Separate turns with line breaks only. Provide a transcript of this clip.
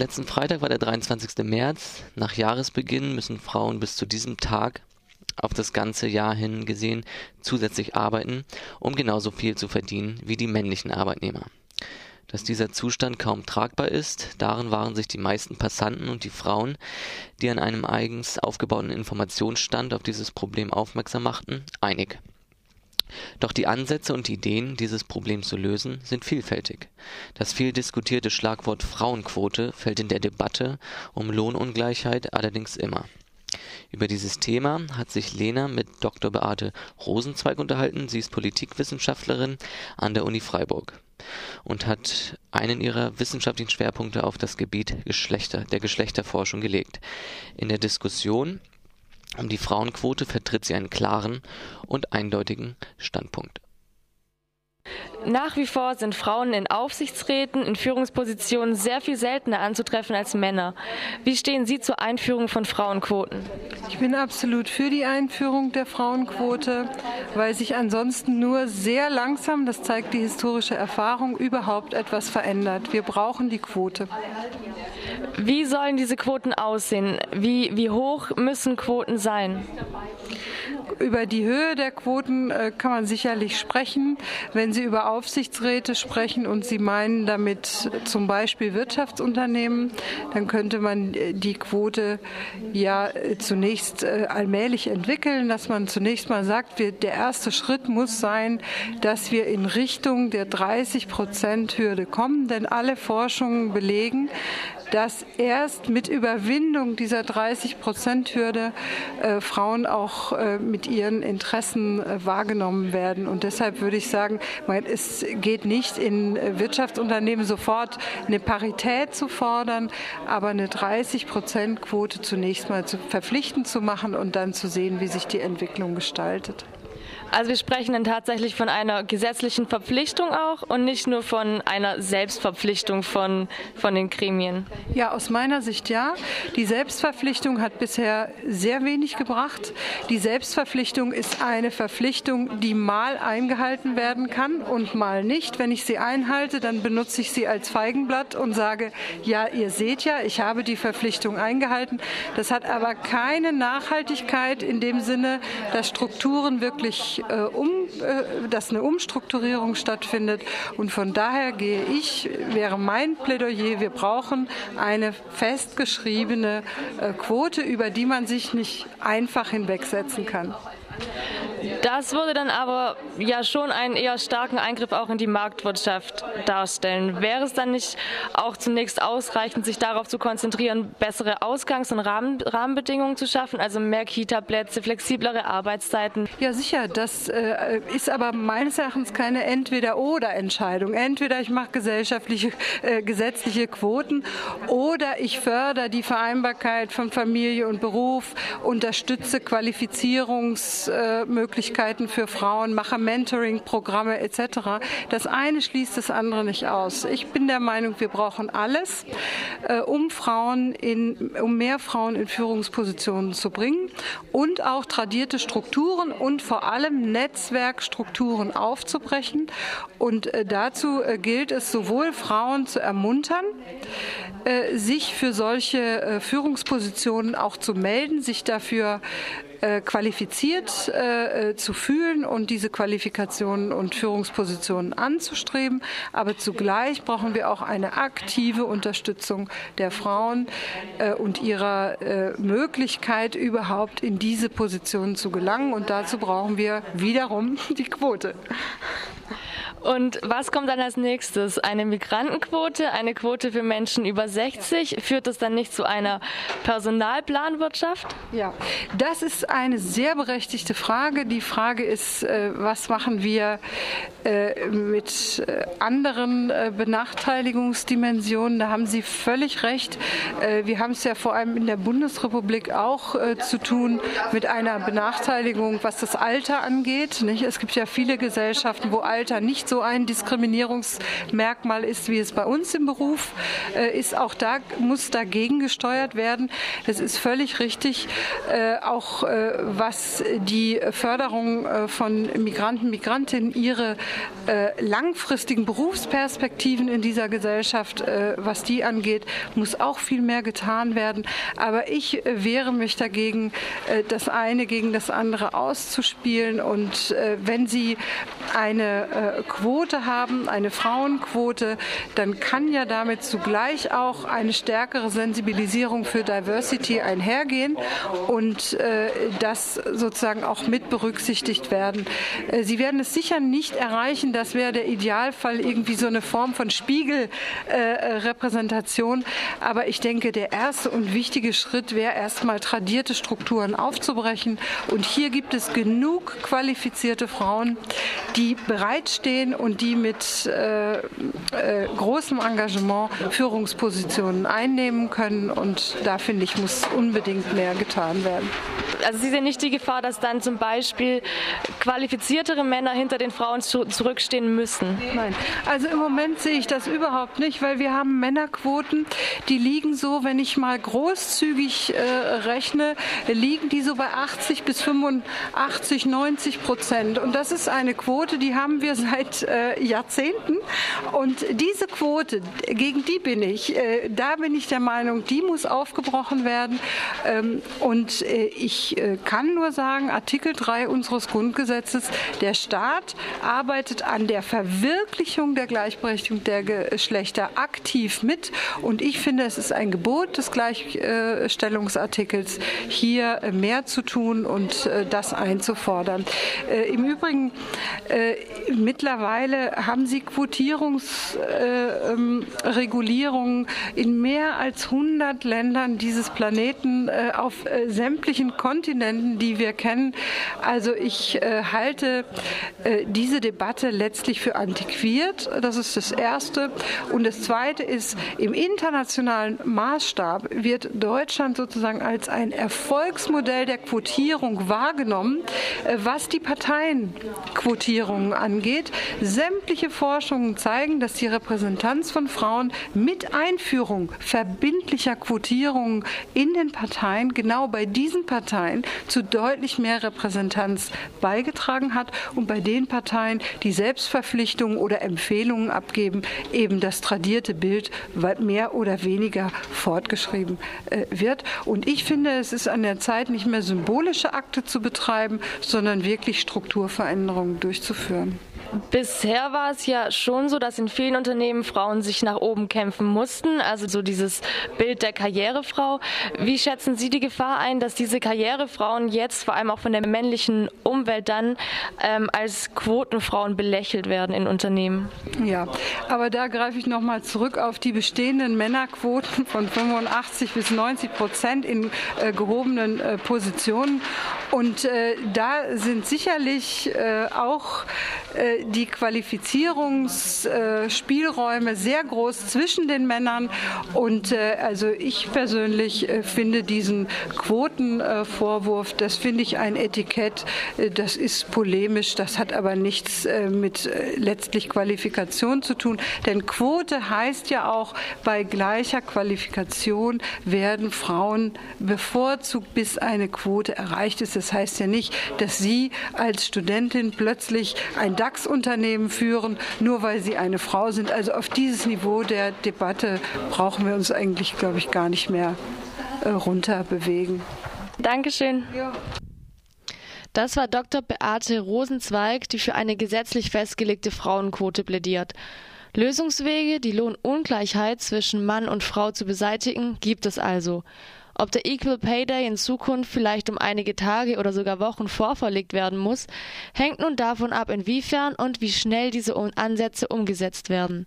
Letzten Freitag war der 23. März. Nach Jahresbeginn müssen Frauen bis zu diesem Tag auf das ganze Jahr hin gesehen zusätzlich arbeiten, um genauso viel zu verdienen wie die männlichen Arbeitnehmer. Dass dieser Zustand kaum tragbar ist, darin waren sich die meisten Passanten und die Frauen, die an einem eigens aufgebauten Informationsstand auf dieses Problem aufmerksam machten, einig. Doch die Ansätze und Ideen, dieses Problem zu lösen, sind vielfältig. Das viel diskutierte Schlagwort Frauenquote fällt in der Debatte um Lohnungleichheit allerdings immer. Über dieses Thema hat sich Lena mit Dr. Beate Rosenzweig unterhalten. Sie ist Politikwissenschaftlerin an der Uni Freiburg und hat einen ihrer wissenschaftlichen Schwerpunkte auf das Gebiet Geschlechter, der Geschlechterforschung gelegt. In der Diskussion um die Frauenquote vertritt sie einen klaren und eindeutigen Standpunkt.
Nach wie vor sind Frauen in Aufsichtsräten, in Führungspositionen sehr viel seltener anzutreffen als Männer. Wie stehen Sie zur Einführung von Frauenquoten?
Ich bin absolut für die Einführung der Frauenquote, weil sich ansonsten nur sehr langsam, das zeigt die historische Erfahrung, überhaupt etwas verändert. Wir brauchen die Quote.
Wie sollen diese Quoten aussehen? Wie, wie hoch müssen Quoten sein?
Über die Höhe der Quoten äh, kann man sicherlich sprechen. Wenn Sie über Aufsichtsräte sprechen und Sie meinen damit zum Beispiel Wirtschaftsunternehmen, dann könnte man äh, die Quote ja äh, zunächst allmählich entwickeln, dass man zunächst mal sagt, wir, der erste Schritt muss sein, dass wir in Richtung der 30 Prozent Hürde kommen, denn alle Forschungen belegen, dass erst mit Überwindung dieser 30-Prozent-Hürde äh, Frauen auch äh, mit ihren Interessen äh, wahrgenommen werden. Und deshalb würde ich sagen, es geht nicht in Wirtschaftsunternehmen sofort eine Parität zu fordern, aber eine 30-Prozent-Quote zunächst mal zu, verpflichtend zu machen und dann zu sehen, wie sich die Entwicklung gestaltet.
Also wir sprechen dann tatsächlich von einer gesetzlichen Verpflichtung auch und nicht nur von einer Selbstverpflichtung von, von den Gremien.
Ja, aus meiner Sicht ja. Die Selbstverpflichtung hat bisher sehr wenig gebracht. Die Selbstverpflichtung ist eine Verpflichtung, die mal eingehalten werden kann und mal nicht. Wenn ich sie einhalte, dann benutze ich sie als Feigenblatt und sage, ja, ihr seht ja, ich habe die Verpflichtung eingehalten. Das hat aber keine Nachhaltigkeit in dem Sinne, dass Strukturen wirklich äh, um, äh, dass eine Umstrukturierung stattfindet. Und von daher gehe ich, wäre mein Plädoyer, wir brauchen eine festgeschriebene äh, Quote, über die man sich nicht einfach hinwegsetzen kann.
Das würde dann aber ja schon einen eher starken Eingriff auch in die Marktwirtschaft darstellen. Wäre es dann nicht auch zunächst ausreichend, sich darauf zu konzentrieren, bessere Ausgangs- und Rahmen, Rahmenbedingungen zu schaffen, also mehr Kita-Plätze, flexiblere Arbeitszeiten?
Ja, sicher. Das äh, ist aber meines Erachtens keine Entweder-Oder-Entscheidung. Entweder ich mache gesellschaftliche, äh, gesetzliche Quoten oder ich fördere die Vereinbarkeit von Familie und Beruf, unterstütze Qualifizierungsmöglichkeiten. Äh, Möglichkeiten für Frauen, mache Mentoring-Programme etc. Das eine schließt das andere nicht aus. Ich bin der Meinung, wir brauchen alles, äh, um Frauen in, um mehr Frauen in Führungspositionen zu bringen und auch tradierte Strukturen und vor allem Netzwerkstrukturen aufzubrechen. Und äh, dazu äh, gilt es sowohl Frauen zu ermuntern, sich für solche Führungspositionen auch zu melden, sich dafür äh, qualifiziert äh, äh, zu fühlen und diese Qualifikationen und Führungspositionen anzustreben. Aber zugleich brauchen wir auch eine aktive Unterstützung der Frauen äh, und ihrer äh, Möglichkeit, überhaupt in diese Positionen zu gelangen. Und dazu brauchen wir wiederum die Quote.
Und was kommt dann als nächstes? Eine Migrantenquote, eine Quote für Menschen über 60? Führt das dann nicht zu einer Personalplanwirtschaft?
Ja, das ist eine sehr berechtigte Frage. Die Frage ist, äh, was machen wir äh, mit äh, anderen Benachteiligungsdimensionen? Da haben Sie völlig recht. Wir haben es ja vor allem in der Bundesrepublik auch zu tun mit einer Benachteiligung, was das Alter angeht. Es gibt ja viele Gesellschaften, wo Alter nicht so ein Diskriminierungsmerkmal ist, wie es bei uns im Beruf äh, ist. Auch da muss dagegen gesteuert werden. Das ist völlig richtig. Äh, auch äh, was die Förderung äh, von Migranten, Migrantinnen, ihre äh, langfristigen Berufsperspektiven in dieser Gesellschaft, äh, was die angeht, muss auch viel mehr getan werden. Aber ich wehre mich dagegen, das eine gegen das andere auszuspielen. Und wenn Sie eine Quote haben, eine Frauenquote, dann kann ja damit zugleich auch eine stärkere Sensibilisierung für Diversity einhergehen und äh, das sozusagen auch mit berücksichtigt werden. Äh, Sie werden es sicher nicht erreichen, das wäre der Idealfall, irgendwie so eine Form von Spiegelrepräsentation. Äh, Aber ich denke, der erste und wichtige Schritt wäre erstmal tradierte Strukturen aufzubrechen. Und hier gibt es genug qualifizierte Frauen, die bereitstehen und die mit äh, äh, großem Engagement Führungspositionen einnehmen können. Und da finde ich, muss unbedingt mehr getan werden.
Also Sie sehen nicht die Gefahr, dass dann zum Beispiel qualifiziertere Männer hinter den Frauen zu, zurückstehen müssen?
Nein, also im Moment sehe ich das überhaupt nicht, weil wir haben Männerquoten, die liegen so, wenn ich mal großzügig äh, rechne, liegen die so bei 80 bis 85, 90 Prozent. Und das ist eine Quote, die haben wir seit äh, Jahrzehnten. Und diese Quote, gegen die bin ich, äh, da bin ich der Meinung, die muss aufgebrochen werden. Ähm, und äh, ich äh, kann nur sagen, Artikel 3 unseres Grundgesetzes, der Staat arbeitet an der Verwirklichung der Gleichberechtigung der Geschlechter aktiv mit. Und ich finde, es ist ein Gebot des Gleichstellungsartikels, hier mehr zu tun und das einzufordern. Im Übrigen, mittlerweile haben Sie Quotierungsregulierungen in mehr als 100 Ländern dieses Planeten auf sämtlichen Kontinenten, die wir kennen. Also ich äh, halte äh, diese Debatte letztlich für antiquiert. Das ist das Erste. Und das Zweite ist, im internationalen Maßstab wird Deutschland sozusagen als ein Erfolgsmodell der Quotierung wahrgenommen, äh, was die Parteienquotierungen angeht. Sämtliche Forschungen zeigen, dass die Repräsentanz von Frauen mit Einführung verbindlicher Quotierungen in den Parteien genau bei diesen Parteien zu deutlich mehr Repräsentanz beigetragen hat und bei den Parteien, die Selbstverpflichtungen oder Empfehlungen abgeben, eben das tradierte Bild mehr oder weniger fortgeschrieben äh, wird. Und ich finde, es ist an der Zeit, nicht mehr symbolische Akte zu betreiben, sondern wirklich Strukturveränderungen durchzuführen.
Bisher war es ja schon so, dass in vielen Unternehmen Frauen sich nach oben kämpfen mussten, also so dieses Bild der Karrierefrau. Wie schätzen Sie die Gefahr ein, dass diese Karrierefrauen jetzt vor allem auch von der männlichen Umwelt dann ähm, als Quotenfrauen belächelt werden in Unternehmen?
Ja, aber da greife ich noch mal zurück auf die bestehenden Männerquoten von 85 bis 90 Prozent in äh, gehobenen äh, Positionen. Und äh, da sind sicherlich äh, auch äh, die Qualifizierungsspielräume sehr groß zwischen den Männern. Und äh, also ich persönlich äh, finde diesen Quotenvorwurf, das finde ich ein Etikett, äh, das ist polemisch, das hat aber nichts mit letztlich Qualifikation zu tun. Denn Quote heißt ja auch, bei gleicher Qualifikation werden Frauen bevorzugt, bis eine Quote erreicht ist. Das heißt ja nicht, dass Sie als Studentin plötzlich ein DAX DAX-Unternehmen führen, nur weil sie eine Frau sind. Also auf dieses Niveau der Debatte brauchen wir uns eigentlich, glaube ich, gar nicht mehr äh, runter bewegen.
Dankeschön. Ja. Das war Dr. Beate Rosenzweig, die für eine gesetzlich festgelegte Frauenquote plädiert. Lösungswege, die Lohnungleichheit zwischen Mann und Frau zu beseitigen, gibt es also. Ob der Equal Pay Day in Zukunft vielleicht um einige Tage oder sogar Wochen vorverlegt werden muss, hängt nun davon ab, inwiefern und wie schnell diese Ansätze umgesetzt werden.